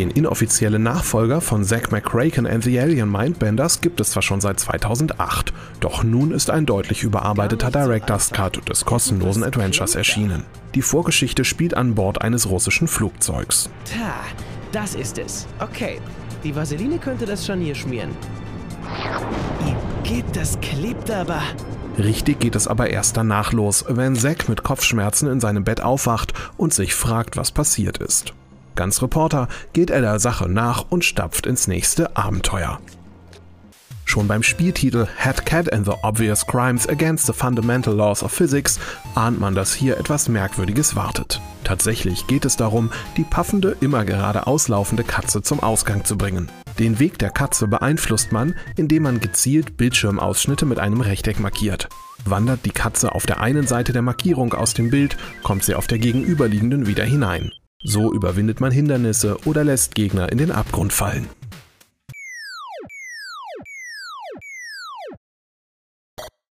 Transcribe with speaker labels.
Speaker 1: Den inoffiziellen Nachfolger von Zack McCracken and the Alien Mindbenders gibt es zwar schon seit 2008, doch nun ist ein deutlich überarbeiteter Director's Cut des kostenlosen Adventures erschienen. Die Vorgeschichte spielt an Bord eines russischen Flugzeugs.
Speaker 2: Ta, das ist es. Okay, die Vaseline könnte das Scharnier schmieren. Geht, das klebt aber.
Speaker 1: Richtig geht es aber erst danach los, wenn Zack mit Kopfschmerzen in seinem Bett aufwacht und sich fragt, was passiert ist. Ganz Reporter geht er der Sache nach und stapft ins nächste Abenteuer. Schon beim Spieltitel Head Cat and the Obvious Crimes Against the Fundamental Laws of Physics ahnt man, dass hier etwas Merkwürdiges wartet. Tatsächlich geht es darum, die paffende, immer gerade auslaufende Katze zum Ausgang zu bringen. Den Weg der Katze beeinflusst man, indem man gezielt Bildschirmausschnitte mit einem Rechteck markiert. Wandert die Katze auf der einen Seite der Markierung aus dem Bild, kommt sie auf der gegenüberliegenden wieder hinein. So überwindet man Hindernisse oder lässt Gegner in den Abgrund fallen.